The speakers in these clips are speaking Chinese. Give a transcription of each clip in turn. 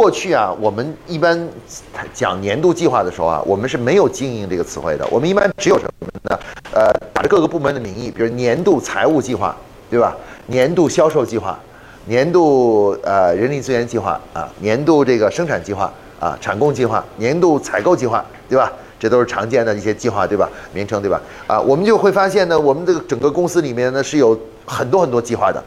过去啊，我们一般讲年度计划的时候啊，我们是没有经营这个词汇的。我们一般只有什么呢？呃，打着各个部门的名义，比如年度财务计划，对吧？年度销售计划，年度呃人力资源计划啊，年度这个生产计划啊，产供计划，年度采购计划，对吧？这都是常见的一些计划，对吧？名称，对吧？啊，我们就会发现呢，我们这个整个公司里面呢是有很多很多计划的。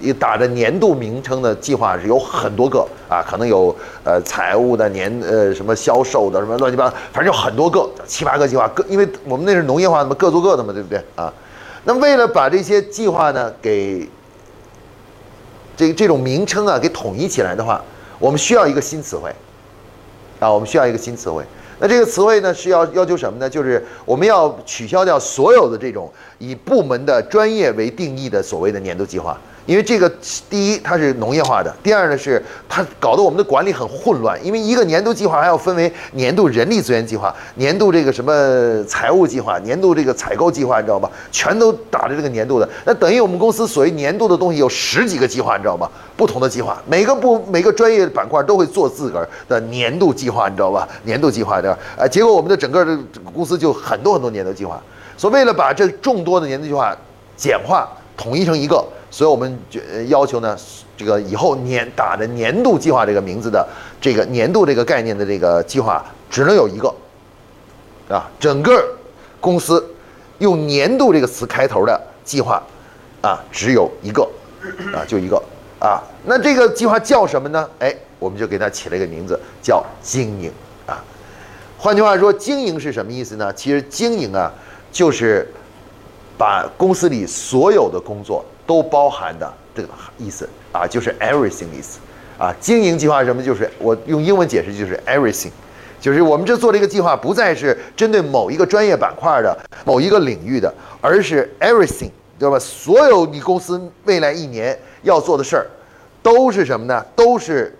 一打着年度名称的计划是有很多个啊，可能有呃财务的年呃什么销售的什么乱七八，反正有很多个七八个计划各，因为我们那是农业化的嘛，各做各的嘛，对不对啊？那为了把这些计划呢给这这种名称啊给统一起来的话，我们需要一个新词汇啊，我们需要一个新词汇。那这个词汇呢是要要求什么呢？就是我们要取消掉所有的这种以部门的专业为定义的所谓的年度计划。因为这个，第一它是农业化的，第二呢是它搞得我们的管理很混乱。因为一个年度计划还要分为年度人力资源计划、年度这个什么财务计划、年度这个采购计划，你知道吧？全都打着这个年度的，那等于我们公司所谓年度的东西有十几个计划，你知道吗？不同的计划，每个部每个专业板块都会做自个儿的年度计划，你知道吧？年度计划对吧？啊，结果我们的整个的公司就很多很多年度计划。所以为了把这众多的年度计划简化统一成一个。所以我们就要求呢，这个以后年打着年度计划这个名字的这个年度这个概念的这个计划只能有一个，啊，整个公司用年度这个词开头的计划啊只有一个，啊就一个啊，那这个计划叫什么呢？哎，我们就给它起了一个名字叫经营啊。换句话说，经营是什么意思呢？其实经营啊就是把公司里所有的工作。都包含的这个意思啊，就是 everything 意思啊。经营计划什么？就是我用英文解释就是 everything，就是我们这做这个计划不再是针对某一个专业板块的某一个领域的，而是 everything，对吧？所有你公司未来一年要做的事儿，都是什么呢？都是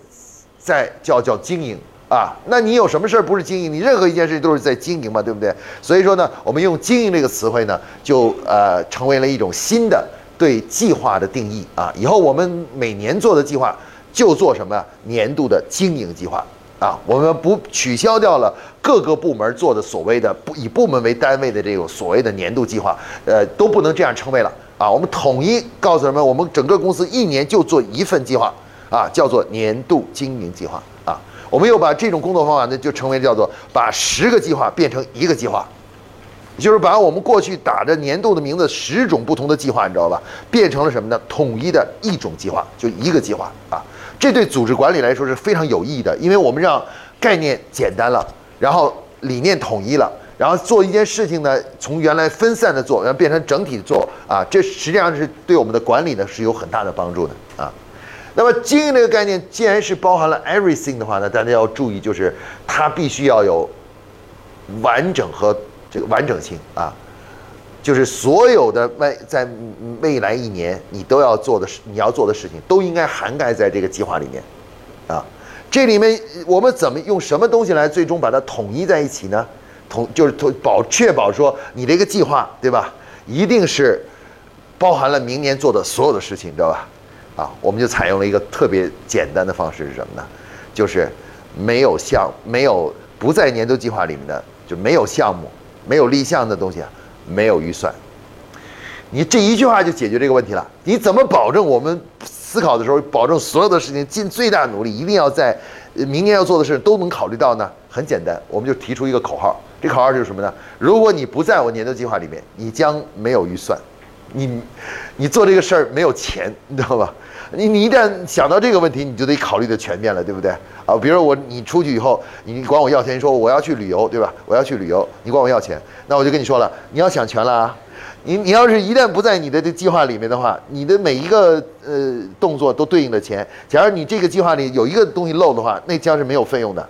在叫叫经营啊。那你有什么事儿不是经营？你任何一件事情都是在经营嘛，对不对？所以说呢，我们用经营这个词汇呢，就呃成为了一种新的。对计划的定义啊，以后我们每年做的计划就做什么年度的经营计划。啊，我们不取消掉了各个部门做的所谓的不以部门为单位的这种所谓的年度计划，呃，都不能这样称为了啊，我们统一告诉人们，我们整个公司一年就做一份计划啊，叫做年度经营计划。啊，我们又把这种工作方法呢，就成为叫做把十个计划变成一个计划。就是把我们过去打着年度的名字，十种不同的计划，你知道吧？变成了什么呢？统一的一种计划，就一个计划啊！这对组织管理来说是非常有意义的，因为我们让概念简单了，然后理念统一了，然后做一件事情呢，从原来分散的做，然后变成整体做啊！这实际上是对我们的管理呢是有很大的帮助的啊！那么经营这个概念，既然是包含了 everything 的话呢，大家要注意，就是它必须要有完整和。这个完整性啊，就是所有的未在未来一年你都要做的事，你要做的事情都应该涵盖在这个计划里面，啊，这里面我们怎么用什么东西来最终把它统一在一起呢？统就是统保确保说你这个计划对吧，一定是包含了明年做的所有的事情，知道吧？啊，我们就采用了一个特别简单的方式是什么呢？就是没有项没有不在年度计划里面的就没有项目。没有立项的东西啊，没有预算。你这一句话就解决这个问题了。你怎么保证我们思考的时候，保证所有的事情尽最大努力，一定要在明年要做的事都能考虑到呢？很简单，我们就提出一个口号。这口号就是什么呢？如果你不在我年度计划里面，你将没有预算。你，你做这个事儿没有钱，你知道吧？你你一旦想到这个问题，你就得考虑的全面了，对不对？啊，比如我你出去以后，你管我要钱，说我要去旅游，对吧？我要去旅游，你管我要钱，那我就跟你说了，你要想全了啊！你你要是一旦不在你的这计划里面的话，你的每一个呃动作都对应的钱。假如你这个计划里有一个东西漏的话，那将是没有费用的，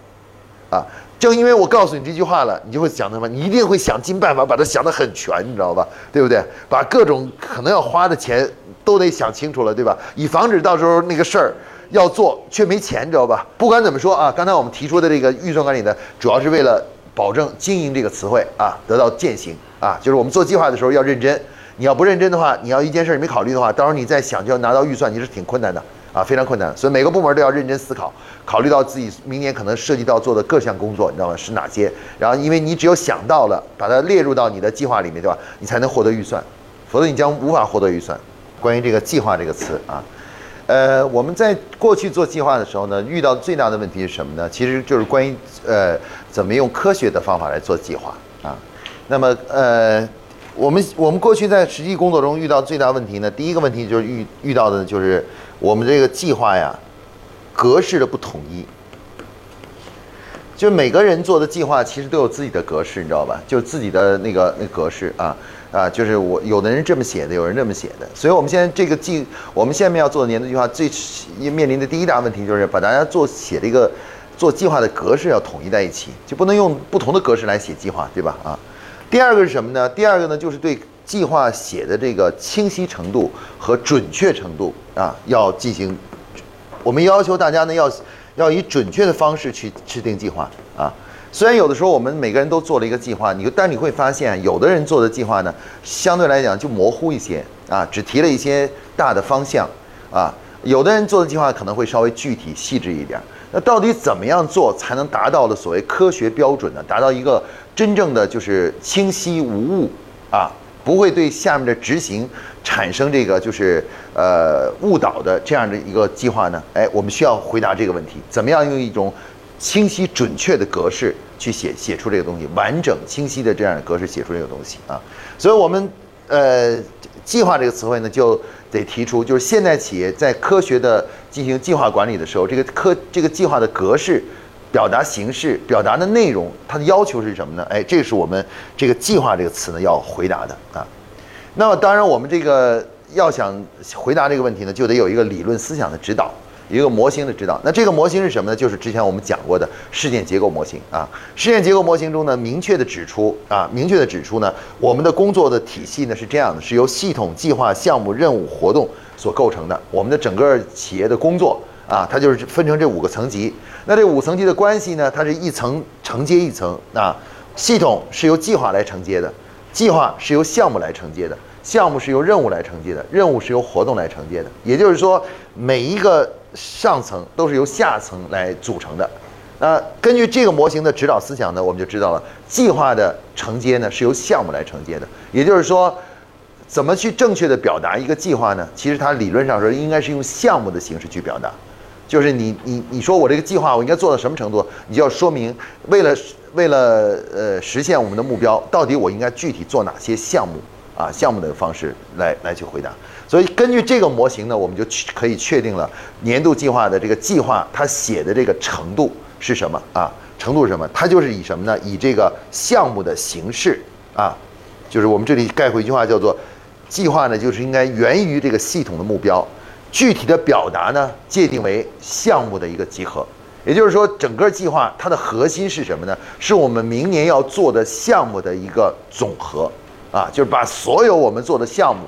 啊！正因为我告诉你这句话了，你就会想什么？你一定会想尽办法把它想得很全，你知道吧？对不对？把各种可能要花的钱都得想清楚了，对吧？以防止到时候那个事儿。要做却没钱，知道吧？不管怎么说啊，刚才我们提出的这个预算管理呢，主要是为了保证“经营”这个词汇啊得到践行啊。就是我们做计划的时候要认真，你要不认真的话，你要一件事儿没考虑的话，到时候你再想就要拿到预算，你是挺困难的啊，非常困难。所以每个部门都要认真思考，考虑到自己明年可能涉及到做的各项工作，你知道吗？是哪些？然后因为你只有想到了，把它列入到你的计划里面，对吧？你才能获得预算，否则你将无法获得预算。关于这个计划这个词啊。呃，我们在过去做计划的时候呢，遇到最大的问题是什么呢？其实就是关于呃，怎么用科学的方法来做计划啊。那么呃，我们我们过去在实际工作中遇到最大问题呢，第一个问题就是遇遇到的就是我们这个计划呀，格式的不统一。就每个人做的计划其实都有自己的格式，你知道吧？就自己的那个那格式啊。啊，就是我有的人这么写的，有人这么写的，所以我们现在这个计，我们下面要做的年度计划，最面临的第一大问题就是把大家做写这个做计划的格式要统一在一起，就不能用不同的格式来写计划，对吧？啊，第二个是什么呢？第二个呢，就是对计划写的这个清晰程度和准确程度啊，要进行，我们要求大家呢要要以准确的方式去制定计划啊。虽然有的时候我们每个人都做了一个计划，你但你会发现，有的人做的计划呢，相对来讲就模糊一些啊，只提了一些大的方向啊。有的人做的计划可能会稍微具体细致一点。那到底怎么样做才能达到了所谓科学标准呢？达到一个真正的就是清晰无误啊，不会对下面的执行产生这个就是呃误导的这样的一个计划呢？哎，我们需要回答这个问题：怎么样用一种清晰准确的格式？去写写出这个东西，完整清晰的这样的格式写出这个东西啊，所以我们呃计划这个词汇呢就得提出，就是现代企业在科学的进行计划管理的时候，这个科这个计划的格式、表达形式、表达的内容，它的要求是什么呢？哎，这是我们这个计划这个词呢要回答的啊。那么当然，我们这个要想回答这个问题呢，就得有一个理论思想的指导。一个模型的指导，那这个模型是什么呢？就是之前我们讲过的事件结构模型啊。事件结构模型中呢，明确的指出啊，明确的指出呢，我们的工作的体系呢是这样的，是由系统、计划、项目、任务、活动所构成的。我们的整个企业的工作啊，它就是分成这五个层级。那这五层级的关系呢，它是一层承接一层啊。系统是由计划来承接的，计划是由项目来承接的，项目是由任务来承接的，任务是由活动来承接的。也就是说，每一个。上层都是由下层来组成的，那根据这个模型的指导思想呢，我们就知道了计划的承接呢是由项目来承接的。也就是说，怎么去正确的表达一个计划呢？其实它理论上说应该是用项目的形式去表达，就是你你你说我这个计划我应该做到什么程度，你就要说明为了为了呃实现我们的目标，到底我应该具体做哪些项目啊？项目的方式来来去回答。所以根据这个模型呢，我们就可以确定了年度计划的这个计划它写的这个程度是什么啊？程度是什么？它就是以什么呢？以这个项目的形式啊，就是我们这里概括一句话叫做：计划呢就是应该源于这个系统的目标，具体的表达呢界定为项目的一个集合。也就是说，整个计划它的核心是什么呢？是我们明年要做的项目的一个总和啊，就是把所有我们做的项目。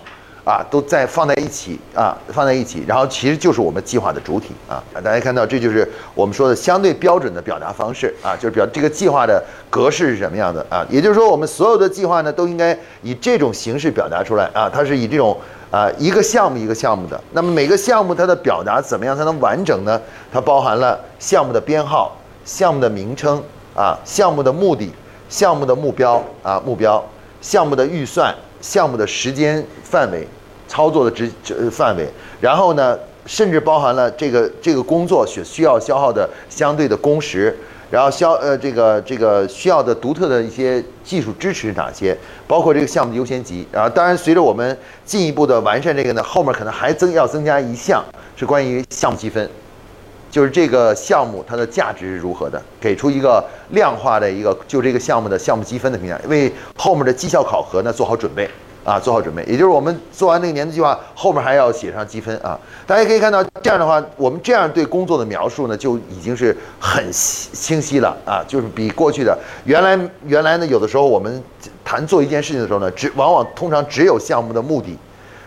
啊，都在放在一起啊，放在一起，然后其实就是我们计划的主体啊。大家看到，这就是我们说的相对标准的表达方式啊，就是表这个计划的格式是什么样的啊？也就是说，我们所有的计划呢，都应该以这种形式表达出来啊。它是以这种啊一个项目一个项目的。那么每个项目它的表达怎么样才能完整呢？它包含了项目的编号、项目的名称啊、项目的目的、项目的目标啊目标、项目的预算、项目的时间范围。操作的职职范围，然后呢，甚至包含了这个这个工作需需要消耗的相对的工时，然后消呃这个这个需要的独特的一些技术支持哪些？包括这个项目的优先级。然后当然随着我们进一步的完善这个呢，后面可能还增要增加一项是关于项目积分，就是这个项目它的价值是如何的，给出一个量化的一个就这个项目的项目积分的评价，为后面的绩效考核呢做好准备。啊，做好准备，也就是我们做完那个年度计划，后面还要写上积分啊。大家可以看到，这样的话，我们这样对工作的描述呢，就已经是很清晰了啊，就是比过去的原来原来呢，有的时候我们谈做一件事情的时候呢，只往往通常只有项目的目的，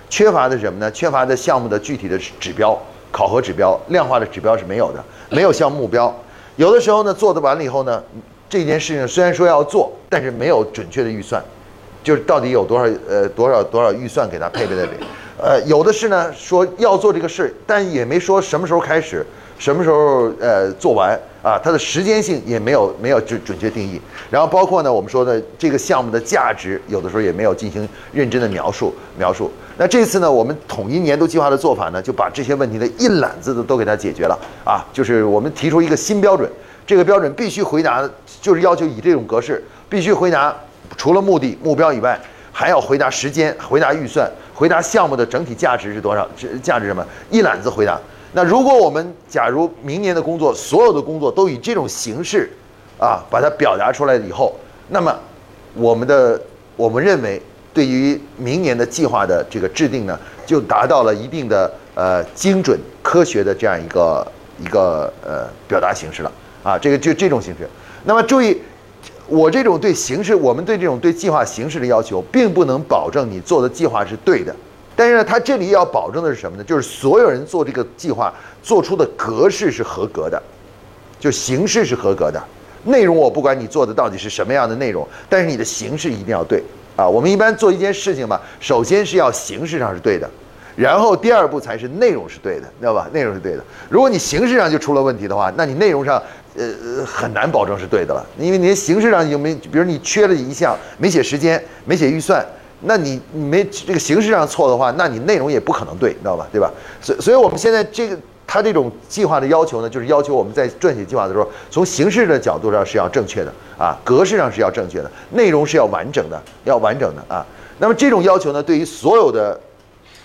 缺乏的什么呢？缺乏的项目的具体的指标、考核指标、量化的指标是没有的，没有项目目标。有的时候呢，做的完了以后呢，这件事情虽然说要做，但是没有准确的预算。就是到底有多少呃多少多少预算给他配备在里，呃，有的是呢说要做这个事，但也没说什么时候开始，什么时候呃做完啊，它的时间性也没有没有准准确定义。然后包括呢我们说的这个项目的价值，有的时候也没有进行认真的描述描述。那这次呢，我们统一年度计划的做法呢，就把这些问题的一揽子的都给它解决了啊，就是我们提出一个新标准，这个标准必须回答，就是要求以这种格式，必须回答除了目的目标以外，还要回答时间，回答预算。回答项目的整体价值是多少？这价值什么？一揽子回答。那如果我们假如明年的工作，所有的工作都以这种形式，啊，把它表达出来以后，那么我们的我们认为，对于明年的计划的这个制定呢，就达到了一定的呃精准科学的这样一个一个呃表达形式了啊。这个就这种形式。那么注意。我这种对形式，我们对这种对计划形式的要求，并不能保证你做的计划是对的。但是呢，它这里要保证的是什么呢？就是所有人做这个计划做出的格式是合格的，就形式是合格的。内容我不管你做的到底是什么样的内容，但是你的形式一定要对啊。我们一般做一件事情嘛，首先是要形式上是对的，然后第二步才是内容是对的，知道吧？内容是对的。如果你形式上就出了问题的话，那你内容上。呃，很难保证是对的了，因为你形式上有没，比如你缺了一项，没写时间，没写预算，那你你没这个形式上错的话，那你内容也不可能对，你知道吧？对吧？所以，所以我们现在这个他这种计划的要求呢，就是要求我们在撰写计划的时候，从形式的角度上是要正确的啊，格式上是要正确的，内容是要完整的，要完整的啊。那么这种要求呢，对于所有的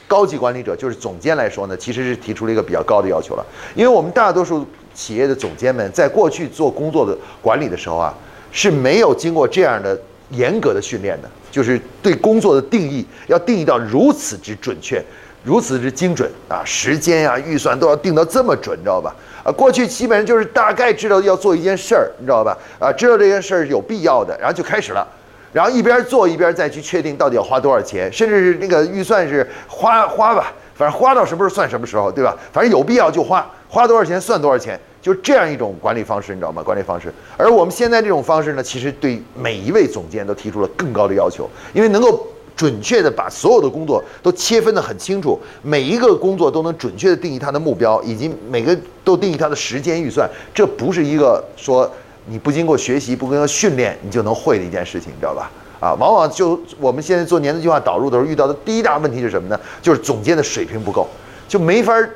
高级管理者，就是总监来说呢，其实是提出了一个比较高的要求了，因为我们大多数。企业的总监们在过去做工作的管理的时候啊，是没有经过这样的严格的训练的，就是对工作的定义要定义到如此之准确，如此之精准啊，时间呀、预算都要定到这么准，你知道吧？啊，过去基本上就是大概知道要做一件事儿，你知道吧？啊，知道这件事儿有必要的，然后就开始了，然后一边做一边再去确定到底要花多少钱，甚至是那个预算是花花吧，反正花到什么时候算什么时候，对吧？反正有必要就花。花多少钱算多少钱，就这样一种管理方式，你知道吗？管理方式。而我们现在这种方式呢，其实对每一位总监都提出了更高的要求，因为能够准确的把所有的工作都切分的很清楚，每一个工作都能准确的定义它的目标，以及每个都定义它的时间预算。这不是一个说你不经过学习、不经过训练你就能会的一件事情，你知道吧？啊，往往就我们现在做年度计划导入的时候遇到的第一大问题是什么呢？就是总监的水平不够，就没法儿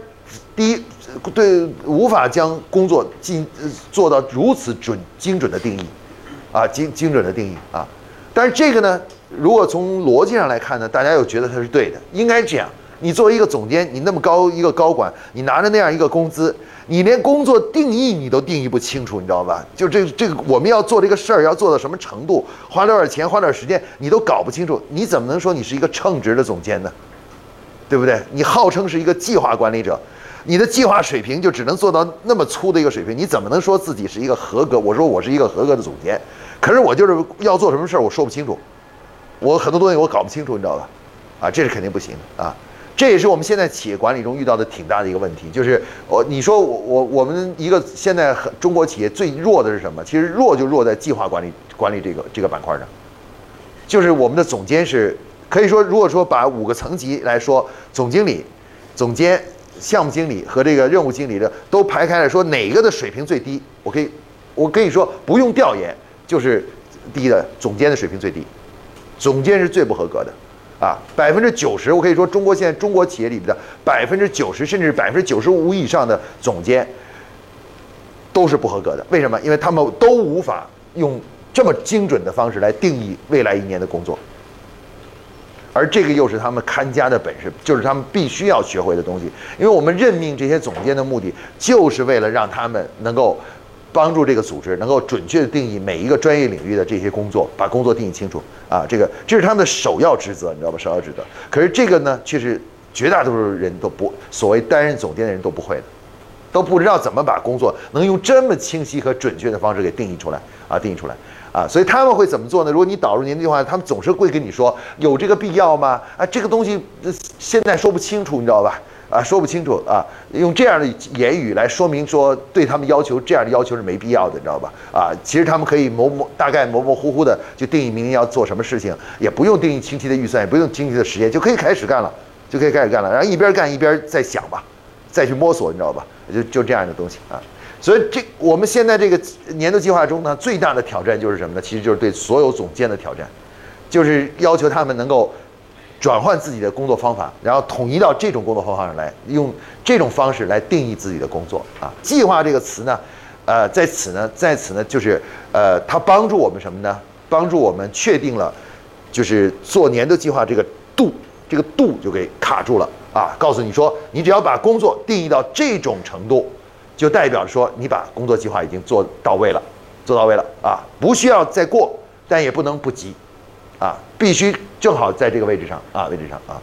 第一。对，无法将工作进做到如此准精准的定义，啊，精精准的定义啊。但是这个呢，如果从逻辑上来看呢，大家又觉得它是对的，应该这样。你作为一个总监，你那么高一个高管，你拿着那样一个工资，你连工作定义你都定义不清楚，你知道吧？就这这个我们要做这个事儿要做到什么程度，花多少钱，花点时间，你都搞不清楚，你怎么能说你是一个称职的总监呢？对不对？你号称是一个计划管理者。你的计划水平就只能做到那么粗的一个水平，你怎么能说自己是一个合格？我说我是一个合格的总监，可是我就是要做什么事儿，我说不清楚，我很多东西我搞不清楚，你知道吧？啊，这是肯定不行的啊！这也是我们现在企业管理中遇到的挺大的一个问题，就是我你说我我我们一个现在很中国企业最弱的是什么？其实弱就弱在计划管理管理这个这个板块上，就是我们的总监是可以说，如果说把五个层级来说，总经理、总监。项目经理和这个任务经理的都排开了，说哪个的水平最低？我可以，我可以说不用调研，就是低的总监的水平最低，总监是最不合格的，啊，百分之九十，我可以说中国现在中国企业里边的百分之九十甚至百分之九十五以上的总监都是不合格的。为什么？因为他们都无法用这么精准的方式来定义未来一年的工作。而这个又是他们看家的本事，就是他们必须要学会的东西。因为我们任命这些总监的目的，就是为了让他们能够帮助这个组织能够准确的定义每一个专业领域的这些工作，把工作定义清楚啊。这个这是他们的首要职责，你知道吧？首要职责。可是这个呢，却是绝大多数人都不所谓担任总监的人都不会的，都不知道怎么把工作能用这么清晰和准确的方式给定义出来啊，定义出来。啊，所以他们会怎么做呢？如果你导入您的计划，他们总是会跟你说有这个必要吗？啊，这个东西现在说不清楚，你知道吧？啊，说不清楚啊，用这样的言语来说明说对他们要求这样的要求是没必要的，你知道吧？啊，其实他们可以模模大概模模糊糊的就定义明年要做什么事情，也不用定义清晰的预算，也不用清晰的时间，就可以开始干了。就可以开始干了。然后一边干一边再想吧，再去摸索，你知道吧？就就这样的东西啊。所以这我们现在这个年度计划中呢，最大的挑战就是什么呢？其实就是对所有总监的挑战，就是要求他们能够转换自己的工作方法，然后统一到这种工作方法上来，用这种方式来定义自己的工作啊。计划这个词呢，呃，在此呢，在此呢，就是呃，它帮助我们什么呢？帮助我们确定了，就是做年度计划这个度，这个度就给卡住了啊。告诉你说，你只要把工作定义到这种程度。就代表说你把工作计划已经做到位了，做到位了啊，不需要再过，但也不能不急，啊，必须正好在这个位置上啊，位置上啊。